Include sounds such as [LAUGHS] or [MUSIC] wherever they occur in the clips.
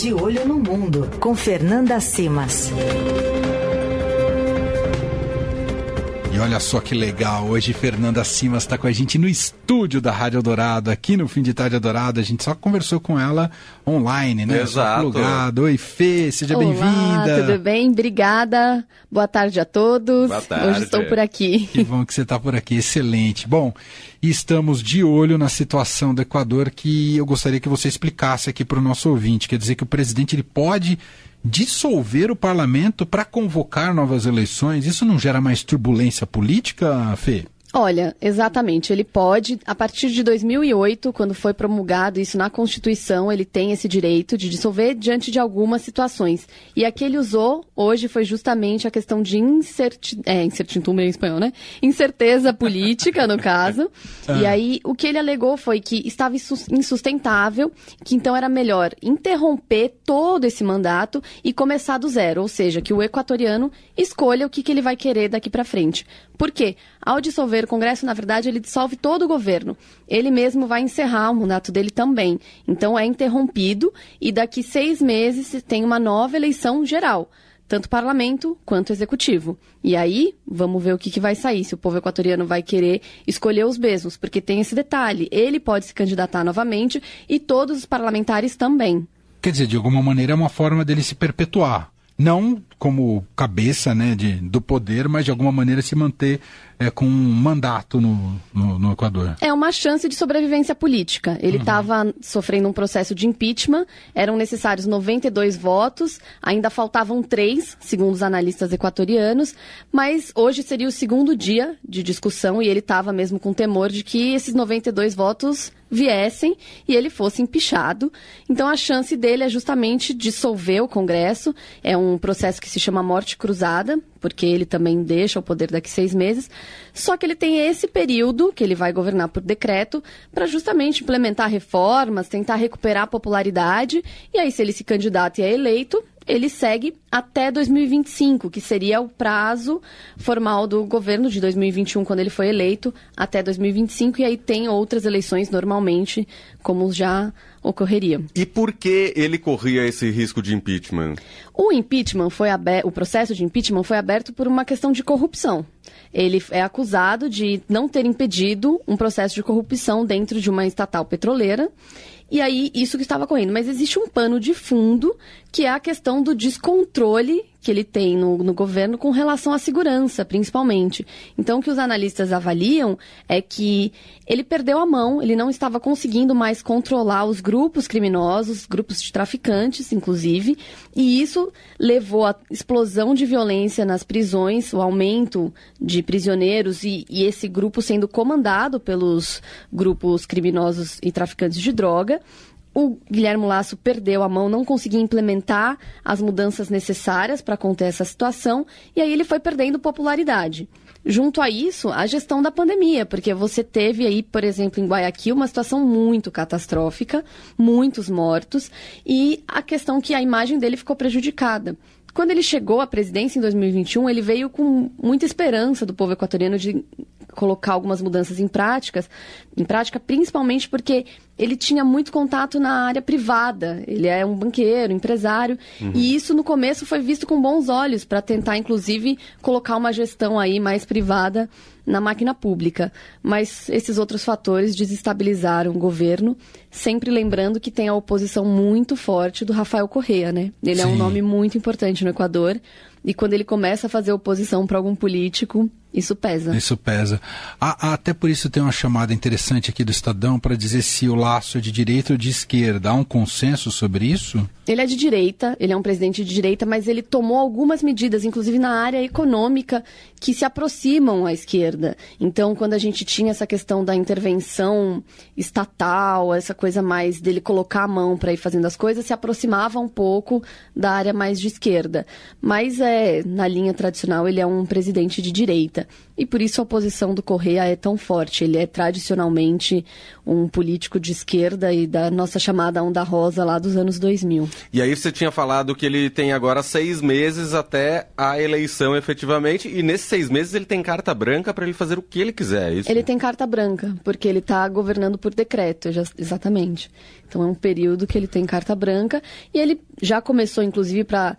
De Olho no Mundo, com Fernanda Simas. Olha só que legal, hoje Fernanda Simas está com a gente no estúdio da Rádio Dourado, aqui no Fim de Tarde Dourado. A gente só conversou com ela online, né? Exato. Plugado. Oi, Fê, seja bem-vinda. tudo bem? Obrigada. Boa tarde a todos. Boa tarde. Hoje estou por aqui. Que bom que você está por aqui, excelente. Bom, estamos de olho na situação do Equador que eu gostaria que você explicasse aqui para o nosso ouvinte. Quer dizer que o presidente ele pode dissolver o parlamento para convocar novas eleições, isso não gera mais turbulência política, Fê? Olha, exatamente. Ele pode, a partir de 2008, quando foi promulgado isso na Constituição, ele tem esse direito de dissolver diante de algumas situações. E a que ele usou hoje foi justamente a questão de incerti é, em espanhol, né? Incerteza política, no caso. [LAUGHS] Ah. E aí, o que ele alegou foi que estava insustentável, que então era melhor interromper todo esse mandato e começar do zero. Ou seja, que o equatoriano escolha o que, que ele vai querer daqui para frente. Por quê? Ao dissolver o Congresso, na verdade, ele dissolve todo o governo. Ele mesmo vai encerrar o mandato dele também. Então é interrompido e daqui seis meses tem uma nova eleição geral tanto parlamento quanto executivo. E aí, vamos ver o que, que, vai sair, se o povo equatoriano vai querer escolher os mesmos, porque tem esse detalhe: ele pode se candidatar novamente e todos os parlamentares também. Quer dizer, de alguma maneira é uma forma dele se perpetuar não como cabeça né, de, do poder, mas de alguma maneira se manter é, com um mandato no, no, no, Equador. É uma chance de sobrevivência política. Ele estava uhum. sofrendo um processo de impeachment, eram necessários 92 votos, ainda faltavam três, segundo os analistas equatorianos, mas hoje seria o segundo dia de discussão e ele estava mesmo com temor de que esses 92 votos viessem e ele fosse empichado. Então a chance dele é justamente dissolver o Congresso. É um processo que se chama morte cruzada, porque ele também deixa o poder daqui seis meses. Só que ele tem esse período, que ele vai governar por decreto, para justamente implementar reformas, tentar recuperar a popularidade. E aí, se ele se candidata e é eleito, ele segue até 2025, que seria o prazo formal do governo de 2021, quando ele foi eleito, até 2025, e aí tem outras eleições normalmente, como já ocorreria. E por que ele corria esse risco de impeachment? O impeachment foi aberto, o processo de impeachment foi aberto por uma questão de corrupção. Ele é acusado de não ter impedido um processo de corrupção dentro de uma estatal petroleira e aí, isso que estava correndo. Mas existe um pano de fundo, que é a questão do descontrole que ele tem no, no, governo com relação à segurança, principalmente. Então, o que os analistas avaliam é que ele perdeu a mão, ele não estava conseguindo mais controlar os grupos criminosos, grupos de traficantes, inclusive, e isso levou à explosão de violência nas prisões, o aumento de prisioneiros e, e esse grupo sendo comandado pelos grupos criminosos e traficantes de droga o Guilherme Lasso perdeu a mão, não conseguia implementar as mudanças necessárias para conter essa situação, e aí ele foi perdendo popularidade. Junto a isso, a gestão da pandemia, porque você teve aí, por exemplo, em Guayaquil, uma situação muito catastrófica, muitos mortos, e a questão que a imagem dele ficou prejudicada. Quando ele chegou à presidência em 2021, ele veio com muita esperança do povo equatoriano de colocar algumas mudanças em práticas, em prática, principalmente porque ele tinha muito contato na área privada. Ele é um banqueiro, empresário, uhum. e isso no começo foi visto com bons olhos para tentar, inclusive, colocar uma gestão aí mais privada na máquina pública. Mas esses outros fatores desestabilizaram o governo, sempre lembrando que tem a oposição muito forte do Rafael Correa, né? Ele Sim. é um nome muito importante no Equador. E quando ele começa a fazer oposição para algum político, isso pesa. Isso pesa. Até por isso tem uma chamada interessante aqui do Estadão para dizer se o laço é de direita ou de esquerda. Há um consenso sobre isso? Ele é de direita, ele é um presidente de direita, mas ele tomou algumas medidas, inclusive na área econômica, que se aproximam à esquerda. Então, quando a gente tinha essa questão da intervenção estatal, essa coisa mais dele colocar a mão para ir fazendo as coisas, se aproximava um pouco da área mais de esquerda. Mas é, na linha tradicional, ele é um presidente de direita. Direita. E por isso a oposição do Correia é tão forte. Ele é tradicionalmente um político de esquerda e da nossa chamada onda rosa lá dos anos 2000. E aí você tinha falado que ele tem agora seis meses até a eleição efetivamente, e nesses seis meses ele tem carta branca para ele fazer o que ele quiser, é isso? Ele tem carta branca, porque ele está governando por decreto, já, exatamente. Então é um período que ele tem carta branca e ele já começou, inclusive, para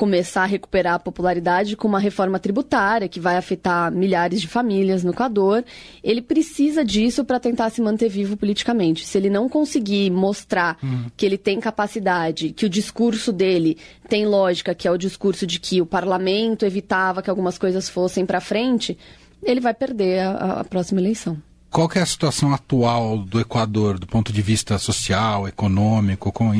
começar a recuperar a popularidade com uma reforma tributária que vai afetar milhares de famílias no Equador. Ele precisa disso para tentar se manter vivo politicamente. Se ele não conseguir mostrar uhum. que ele tem capacidade, que o discurso dele tem lógica, que é o discurso de que o parlamento evitava que algumas coisas fossem para frente, ele vai perder a, a próxima eleição. Qual é a situação atual do Equador, do ponto de vista social, econômico? Como,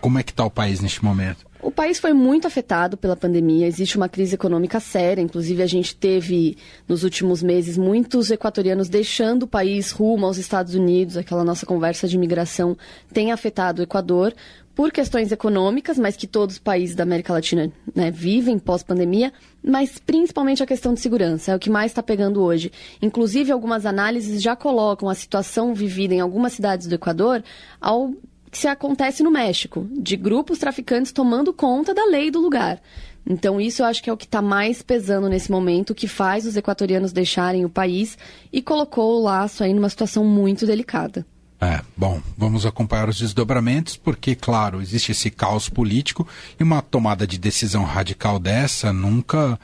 como é que está o país neste momento? O país foi muito afetado pela pandemia, existe uma crise econômica séria, inclusive a gente teve nos últimos meses muitos equatorianos deixando o país rumo aos Estados Unidos, aquela nossa conversa de imigração tem afetado o Equador por questões econômicas, mas que todos os países da América Latina né, vivem pós-pandemia, mas principalmente a questão de segurança, é o que mais está pegando hoje. Inclusive, algumas análises já colocam a situação vivida em algumas cidades do Equador ao que se acontece no México, de grupos traficantes tomando conta da lei do lugar. Então, isso eu acho que é o que está mais pesando nesse momento, que faz os equatorianos deixarem o país e colocou o laço aí numa situação muito delicada. É, bom, vamos acompanhar os desdobramentos, porque, claro, existe esse caos político e uma tomada de decisão radical dessa nunca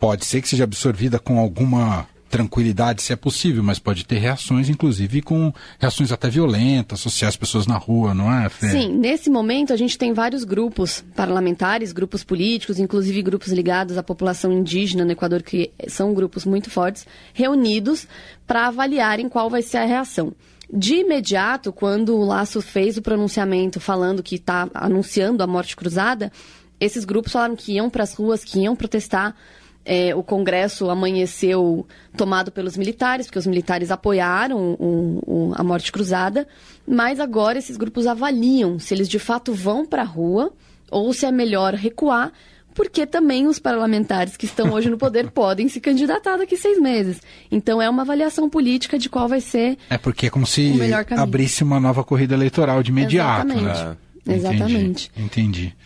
pode ser que seja absorvida com alguma tranquilidade, se é possível, mas pode ter reações, inclusive com reações até violentas, associar as pessoas na rua, não é, Fê? Sim, nesse momento a gente tem vários grupos parlamentares, grupos políticos, inclusive grupos ligados à população indígena no Equador, que são grupos muito fortes, reunidos para avaliarem qual vai ser a reação. De imediato, quando o Laço fez o pronunciamento falando que está anunciando a morte cruzada, esses grupos falaram que iam para as ruas, que iam protestar é, o Congresso amanheceu tomado pelos militares, porque os militares apoiaram o, o, a morte cruzada, mas agora esses grupos avaliam se eles de fato vão para a rua ou se é melhor recuar, porque também os parlamentares que estão hoje no poder [LAUGHS] podem se candidatar daqui a seis meses. Então é uma avaliação política de qual vai ser. É porque é como se abrisse uma nova corrida eleitoral de imediato. Exatamente. Né? Exatamente. Entendi. Entendi.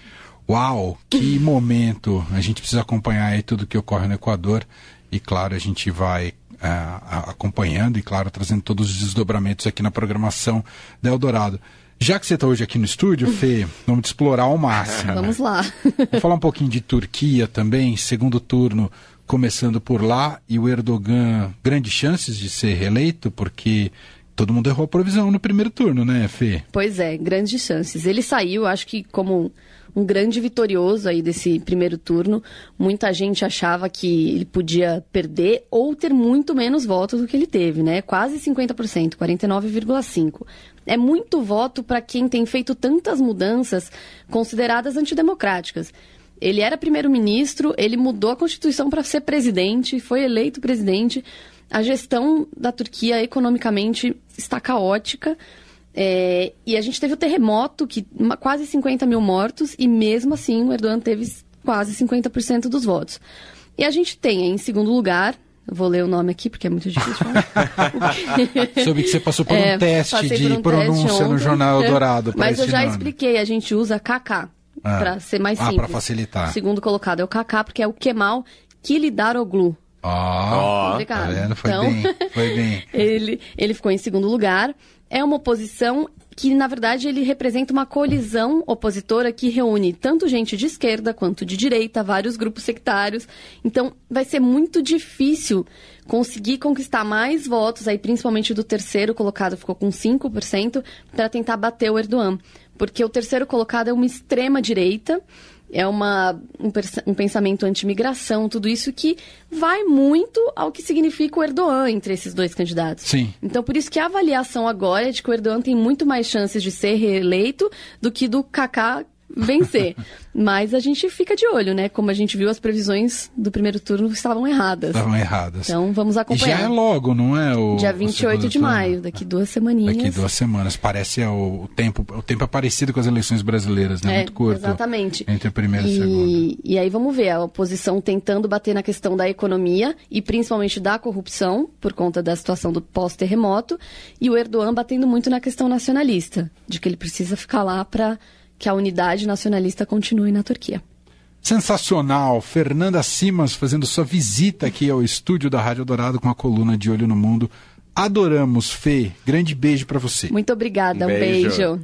Uau, que momento! A gente precisa acompanhar aí tudo que ocorre no Equador e, claro, a gente vai uh, acompanhando e, claro, trazendo todos os desdobramentos aqui na programação da Eldorado. Já que você está hoje aqui no estúdio, [LAUGHS] Fê, vamos explorar ao máximo. Vamos lá. Vamos falar um pouquinho de Turquia também, segundo turno começando por lá, e o Erdogan, grandes chances de ser reeleito, porque todo mundo errou a provisão no primeiro turno, né, Fê? Pois é, grandes chances. Ele saiu, acho que como um grande vitorioso aí desse primeiro turno. Muita gente achava que ele podia perder ou ter muito menos votos do que ele teve, né? Quase 50%, 49,5%. É muito voto para quem tem feito tantas mudanças consideradas antidemocráticas. Ele era primeiro-ministro, ele mudou a Constituição para ser presidente, foi eleito presidente. A gestão da Turquia economicamente está caótica. É, e a gente teve o terremoto, que uma, quase 50 mil mortos, e mesmo assim o Erdogan teve quase 50% dos votos. E a gente tem, em segundo lugar, vou ler o nome aqui porque é muito difícil falar. [LAUGHS] Soube que você passou por é, um teste de um pronúncia teste no Jornal Eldorado. Mas eu já nome. expliquei, a gente usa KK. Ah. Para ser mais simples. Ah, para facilitar. O segundo colocado é o KK, porque é o Kemal Kilidaroglu. Ó, oh, tá vendo? Foi então, bem, foi bem. [LAUGHS] ele, ele ficou em segundo lugar é uma oposição que, na verdade, ele representa uma colisão opositora que reúne tanto gente de esquerda quanto de direita, vários grupos sectários. Então, vai ser muito difícil conseguir conquistar mais votos, aí principalmente do terceiro colocado, ficou com 5%, para tentar bater o Erdogan. Porque o terceiro colocado é uma extrema direita é uma, um, um pensamento anti-imigração, tudo isso que vai muito ao que significa o Erdogan entre esses dois candidatos. Sim. Então, por isso que a avaliação agora é de que o Erdogan tem muito mais chances de ser reeleito do que do Kaká vencer. Mas a gente fica de olho, né? Como a gente viu, as previsões do primeiro turno estavam erradas. Estavam erradas. Então vamos acompanhar. E já é logo, não é? O, Dia 28 de maio, daqui duas semaninhas. Daqui duas semanas. Parece é, o, o, tempo, o tempo é parecido com as eleições brasileiras, né? É, Muito curto. Exatamente. Entre a primeira e, e a segunda. E aí vamos ver a oposição tentando bater na questão da economia e principalmente da corrupção, por conta da situação do pós-terremoto, e o Erdogan batendo muito na questão nacionalista, de que ele precisa ficar lá para que a unidade nacionalista continue na Turquia. Sensacional! Fernanda Simas fazendo sua visita aqui ao estúdio da Rádio Dourado com a coluna de Olho no Mundo. Adoramos, Fê. Grande beijo para você. Muito obrigada, um beijo. beijo.